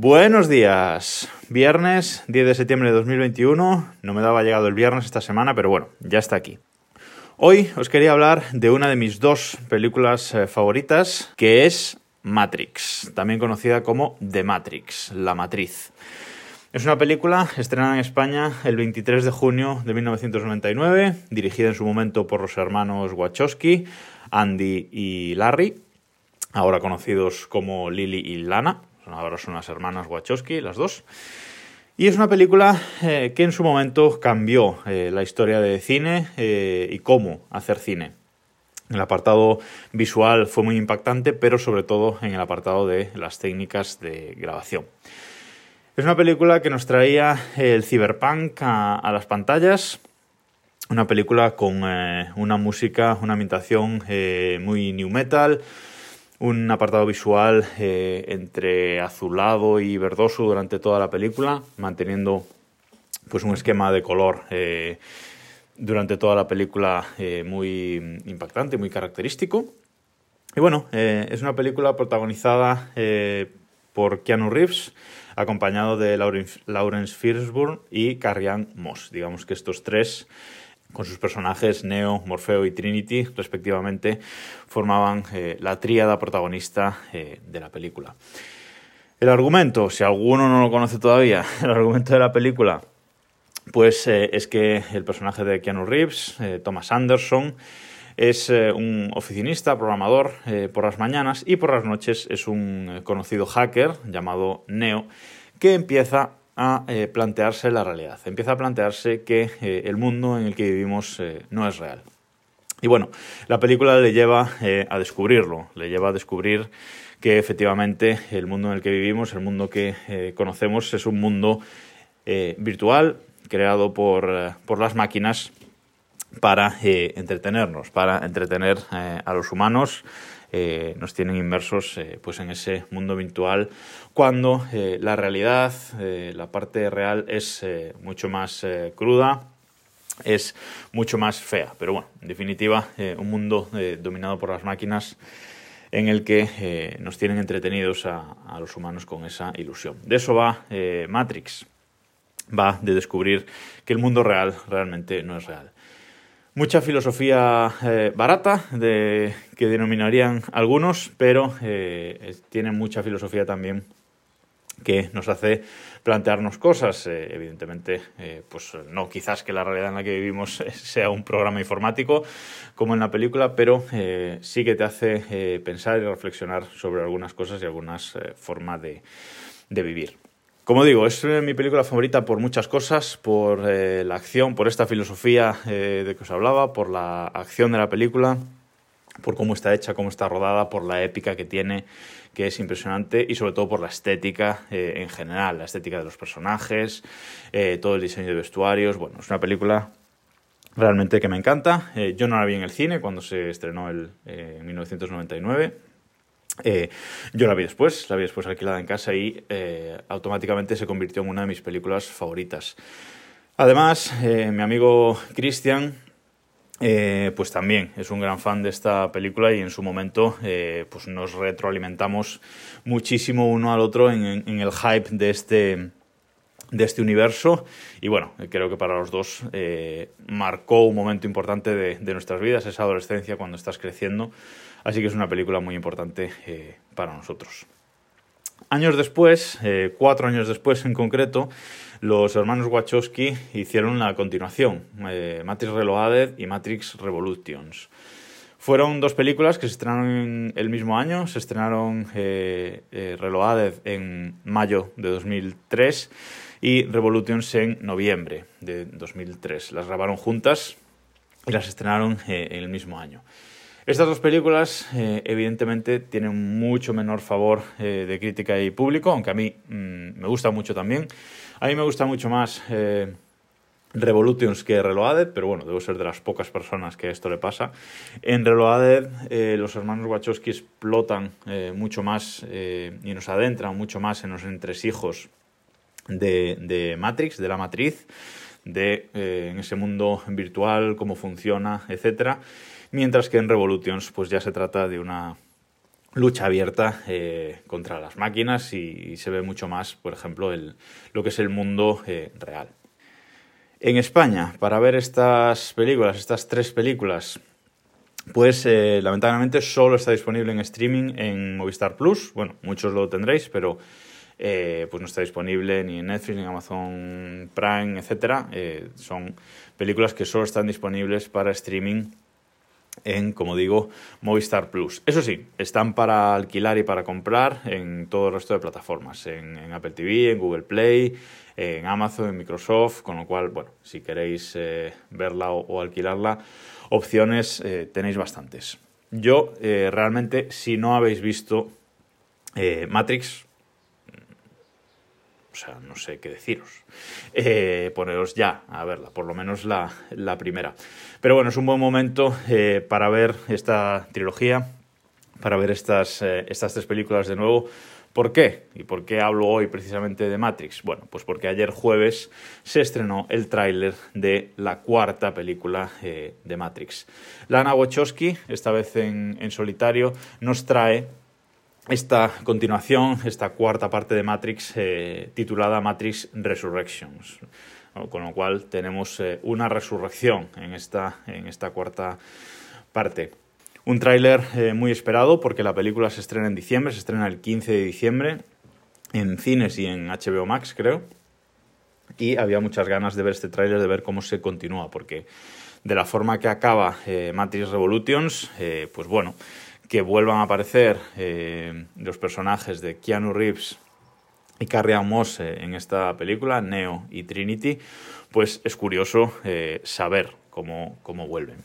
Buenos días. Viernes 10 de septiembre de 2021. No me daba llegado el viernes esta semana, pero bueno, ya está aquí. Hoy os quería hablar de una de mis dos películas eh, favoritas, que es Matrix, también conocida como The Matrix, La Matriz. Es una película estrenada en España el 23 de junio de 1999, dirigida en su momento por los hermanos Wachowski, Andy y Larry, ahora conocidos como Lily y Lana, ahora son unas hermanas Wachowski, las dos. Y es una película eh, que en su momento cambió eh, la historia de cine eh, y cómo hacer cine. El apartado visual fue muy impactante, pero sobre todo en el apartado de las técnicas de grabación. Es una película que nos traía el cyberpunk a, las pantallas, una película con una música, una ambientación muy new metal, un apartado visual eh, entre azulado y verdoso durante toda la película, manteniendo pues un esquema de color eh, durante toda la película eh, muy impactante, muy característico. Y bueno, es una película protagonizada por Keanu Reeves, acompañado de Lawrence Fishburne y Carrie Moss. Digamos que estos tres con sus personajes Neo, Morfeo y Trinity, respectivamente, formaban eh, la tríada protagonista eh, de la película. El argumento, si alguno no lo conoce todavía, el argumento de la película, pues eh, es que el personaje de Keanu Reeves, Thomas Anderson, es un oficinista, programador por las mañanas y por las noches es un conocido hacker llamado Neo que empieza a eh, plantearse la realidad, empieza a plantearse que eh, el mundo en el que vivimos eh, no es real. Y bueno, la película le lleva a descubrirlo, le lleva a descubrir que efectivamente el mundo en el que vivimos, el mundo que conocemos, es un mundo virtual creado por, por las máquinas para entretenernos, para entretener a los humanos eh, nos tienen inmersos eh, pues en ese mundo virtual cuando eh, la realidad, la parte real es mucho más cruda, es mucho más fea. Pero bueno, en definitiva, un mundo dominado por las máquinas en el que nos tienen entretenidos a, a, los humanos con esa ilusión. De eso va Matrix, va de descubrir que el mundo real realmente no es real mucha filosofía eh, barata, de, que denominarían algunos, pero eh, tiene mucha filosofía también que nos hace plantearnos cosas. Eh, evidentemente, pues no quizás que la realidad en la que vivimos sea un programa informático como en la película, pero sí que te hace pensar y reflexionar sobre algunas cosas y algunas formas de vivir. Como digo, es eh, mi película favorita por muchas cosas, por eh, la acción, por esta filosofía eh, de que os hablaba, por la acción de la película, por cómo está hecha, cómo está rodada, por la épica que tiene, que es impresionante, y sobre todo por la estética en general, la estética de los personajes, todo el diseño de vestuarios. Bueno, es una película realmente que me encanta. yo no la vi en el cine cuando se estrenó el, en 1999 eh, yo la vi después, la vi después alquilada en casa y eh, automáticamente se convirtió en una de mis películas favoritas. Además, eh, mi amigo Christian, pues también es un gran fan de esta película y en su momento pues nos retroalimentamos muchísimo uno al otro en, el hype de este, de este universo y bueno, creo que para los dos marcó un momento importante de nuestras vidas, esa adolescencia cuando estás creciendo Así que es una película muy importante eh, para nosotros. Años después, eh, cuatro años después en concreto, los hermanos Wachowski hicieron la continuación, eh, Matrix Reloaded y Matrix Revolutions. Fueron dos películas que se estrenaron el mismo año, se estrenaron Reloaded en mayo de 2003 y Revolutions en noviembre de 2003. Las grabaron juntas y las estrenaron en el mismo año. Estas dos películas, eh, evidentemente, tienen mucho menor favor eh, de crítica y público, aunque a mí mm, me gusta mucho también. A mí me gusta mucho más eh, Revolutions que Reloaded, pero bueno, debo ser de las pocas personas que esto le pasa. En Reloaded, los hermanos Wachowski explotan mucho más y nos adentran mucho más en los entresijos de, Matrix, de la matriz, de en ese mundo virtual, cómo funciona, etcétera mientras que en Revolutions pues ya se trata de una lucha abierta contra las máquinas y, se ve mucho más, por ejemplo, el, lo que es el mundo real. En España, para ver estas películas, estas tres películas, pues eh, lamentablemente solo está disponible en streaming en Movistar Plus. Bueno, muchos lo tendréis, pero eh, pues no está disponible ni en Netflix, ni en Amazon Prime, etc. Eh, son películas que solo están disponibles para streaming en, como digo, Movistar Plus. Eso sí, están para alquilar y para comprar en todo el resto de plataformas, en Apple TV, en Google Play, en Amazon, en Microsoft, con lo cual, bueno, si queréis eh, verla o, alquilarla, opciones eh, tenéis bastantes. Yo realmente, si no habéis visto Matrix, sea, no sé qué deciros. poneros ya a verla, por lo menos la, primera. Pero bueno, es un buen momento para ver esta trilogía, para ver estas, estas tres películas de nuevo ¿Por qué? ¿Y por qué hablo hoy precisamente de Matrix? Bueno, pues porque ayer jueves se estrenó el tráiler de la cuarta película eh, de Matrix. Lana Wachowski, esta vez en, solitario, nos trae esta continuación, esta cuarta parte de Matrix eh, titulada Matrix Resurrections. Con lo cual tenemos eh, una resurrección en esta, en esta cuarta parte. Un tráiler eh, muy esperado porque la película se estrena en diciembre, se estrena el 15 de diciembre en cines y en HBO Max, creo. Y había muchas ganas de ver este tráiler, de ver cómo se continúa, porque de la forma que acaba Matrix Revolutions, pues bueno, que vuelvan a aparecer los personajes de Keanu Reeves y Carrie Ann Moss en esta película, Neo y Trinity, pues es curioso saber cómo, cómo vuelven.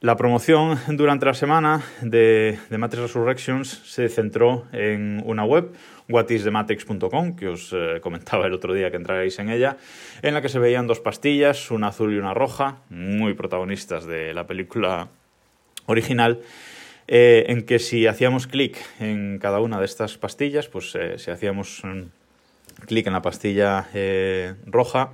La promoción durante la semana de, Matrix Resurrections se centró en una web, whatisthematrix.com, que os eh, comentaba el otro día que entraréis en ella, en la que se veían dos pastillas, una azul y una roja, muy protagonistas de la película original, eh, en que si hacíamos clic en cada una de estas pastillas, pues eh, si hacíamos clic en la pastilla roja,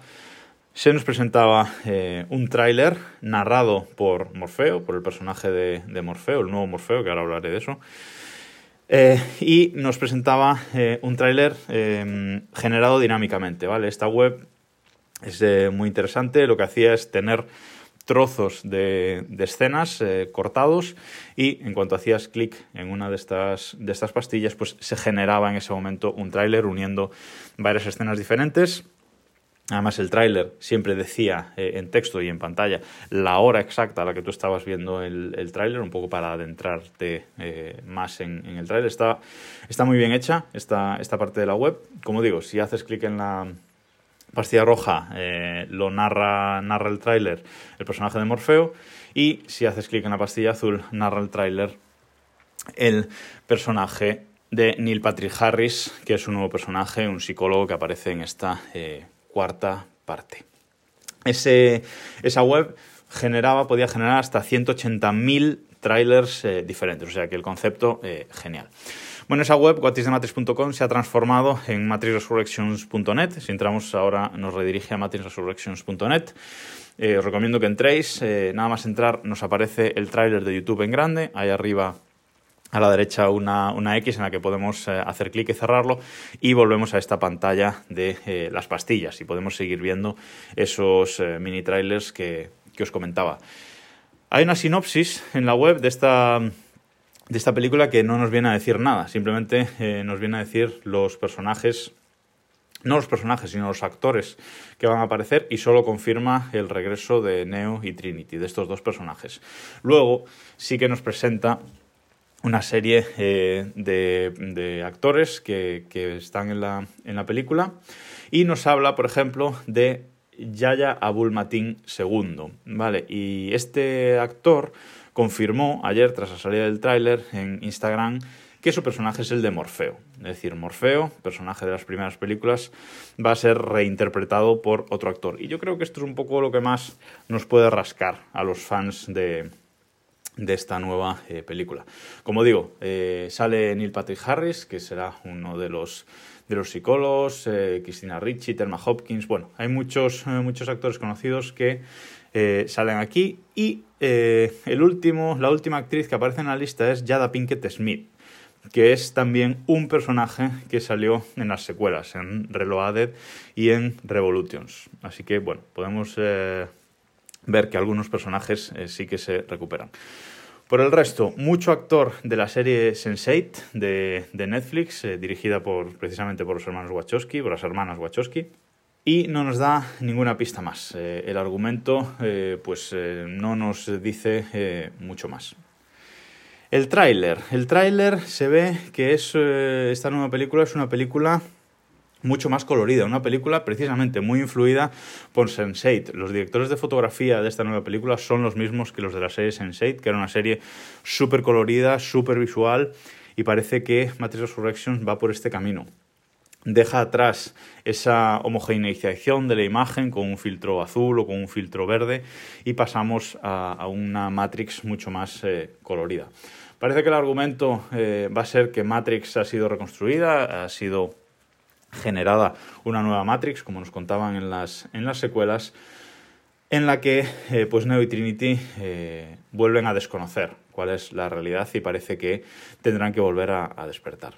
se nos presentaba eh, un tráiler narrado por Morfeo, por el personaje de, Morfeo, el nuevo Morfeo, que ahora hablaré de eso. Eh, y nos presentaba eh, un tráiler generado dinámicamente, ¿vale? Esta web es muy interesante, lo que hacía es tener trozos de, escenas cortados y en cuanto hacías clic en una de estas, de estas pastillas, pues se generaba en ese momento un tráiler uniendo varias escenas diferentes Además, el tráiler siempre decía eh, en texto y en pantalla la hora exacta a la que tú estabas viendo el, el tráiler, un poco para adentrarte eh, más en, el tráiler. Está, está muy bien hecha esta, esta parte de la web. Como digo, si haces clic en la pastilla roja, eh, lo narra, narra el tráiler el personaje de Morfeo. Y si haces clic en la pastilla azul, narra el tráiler el personaje de Neil Patrick Harris, que es un nuevo personaje, un psicólogo que aparece en esta cuarta parte. Ese, esa web generaba, podía generar hasta 180.000 trailers eh, diferentes, o sea que el concepto eh, genial. Bueno, esa web, whatisthematrix.com, se ha transformado en matrixresurrections.net. Si entramos ahora, nos redirige a matrixresurrections.net. Eh, os recomiendo que entréis. nada más entrar, nos aparece el tráiler de YouTube en grande. Ahí arriba a la derecha una, una X en la que podemos eh, hacer clic y cerrarlo y volvemos a esta pantalla de eh, las pastillas y podemos seguir viendo esos eh, mini trailers que, que, os comentaba. Hay una sinopsis en la web de esta, de esta película que no nos viene a decir nada, simplemente nos viene a decir los personajes no los personajes, sino los actores que van a aparecer y solo confirma el regreso de Neo y Trinity, de estos dos personajes. Luego sí que nos presenta una serie eh, de, actores que, están en la, en la, película y nos habla, por ejemplo, de Yaya Abul Matin II. ¿vale? Y este actor confirmó ayer, tras la salida del tráiler en Instagram, que su personaje es el de Morfeo. Es decir, Morfeo, personaje de las primeras películas, va a ser reinterpretado por otro actor. Y yo creo que esto es un poco lo que más nos puede rascar a los fans de, de esta nueva eh, película. Como digo, eh, sale Neil Patrick Harris, que será uno de los, de los psicólogos, eh, Christina Ricci, Thelma Hopkins, bueno, hay muchos, muchos actores conocidos que salen aquí y el último, la última actriz que aparece en la lista es Jada Pinkett Smith. que es también un personaje que salió en las secuelas, en Reloaded y en Revolutions. Así que, bueno, podemos eh, ver que algunos personajes eh, sí que se recuperan. Por el resto, mucho actor de la serie Sense8 de, Netflix, eh, dirigida por, precisamente por los hermanos Wachowski, por las hermanas Wachowski. Y no nos da ninguna pista más. el argumento pues, no nos dice mucho más. El tráiler. El tráiler se ve que es, eh, esta nueva película es una película mucho más colorida, una película precisamente muy influida por Sense8. Los directores de fotografía de esta nueva película son los mismos que los de la serie Sense8, que era una serie súper colorida, súper visual, y parece que Matrix Resurrection va por este camino deja atrás esa homogeneización de la imagen con un filtro azul o con un filtro verde y pasamos a, una Matrix mucho más eh, colorida. Parece que el argumento eh, va a ser que Matrix ha sido reconstruida, ha sido generada una nueva Matrix, como nos contaban en las, en las secuelas, en la que eh, pues Neo y Trinity vuelven a desconocer cuál es la realidad y parece que tendrán que volver a, despertar.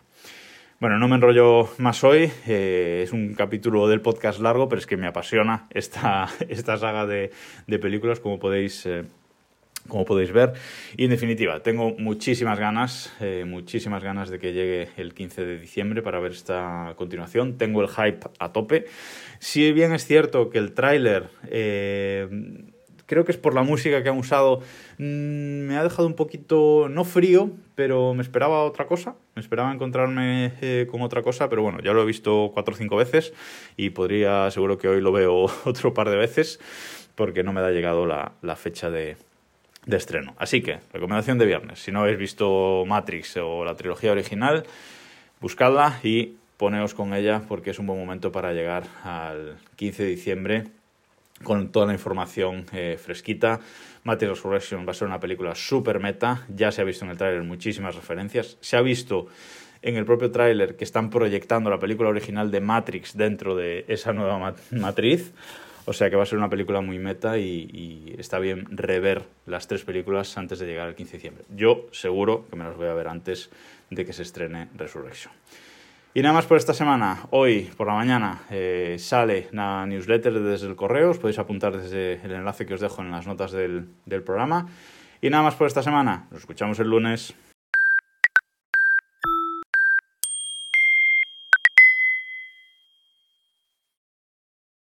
Bueno, no me enrollo más hoy, es un capítulo del podcast largo, pero es que me apasiona esta, esta saga de, de películas, como podéis como podéis ver. Y en definitiva, tengo muchísimas ganas, eh, muchísimas ganas de que llegue el 15 de diciembre para ver esta continuación. Tengo el hype a tope. Si bien es cierto que el tráiler, eh, creo que es por la música que han usado, mm, me ha dejado un poquito, no frío, pero me esperaba otra cosa. Me esperaba encontrarme eh, con otra cosa, pero bueno, ya lo he visto cuatro o cinco veces y podría, seguro que hoy lo veo otro par de veces porque no me ha llegado la fecha de, de estreno. Así que, recomendación de viernes. Si no habéis visto Matrix o la trilogía original, buscadla y poneos con ella porque es un buen momento para llegar al 15 de diciembre con toda la información eh, fresquita. Matrix Resurrection va a ser una película súper meta. Ya se ha visto en el tráiler muchísimas referencias. Se ha visto en el propio tráiler que están proyectando la película original de Matrix dentro de esa nueva matriz. O sea que va a ser una película muy meta y, está bien rever las tres películas antes de llegar al 15 de diciembre. Yo seguro que me las voy a ver antes de que se estrene Resurrection. Y nada más por esta semana. Hoy por la mañana eh, sale la newsletter desde el correo. Os podéis apuntar desde el enlace que os dejo en las notas del, del programa. Y nada más por esta semana. Nos escuchamos el lunes.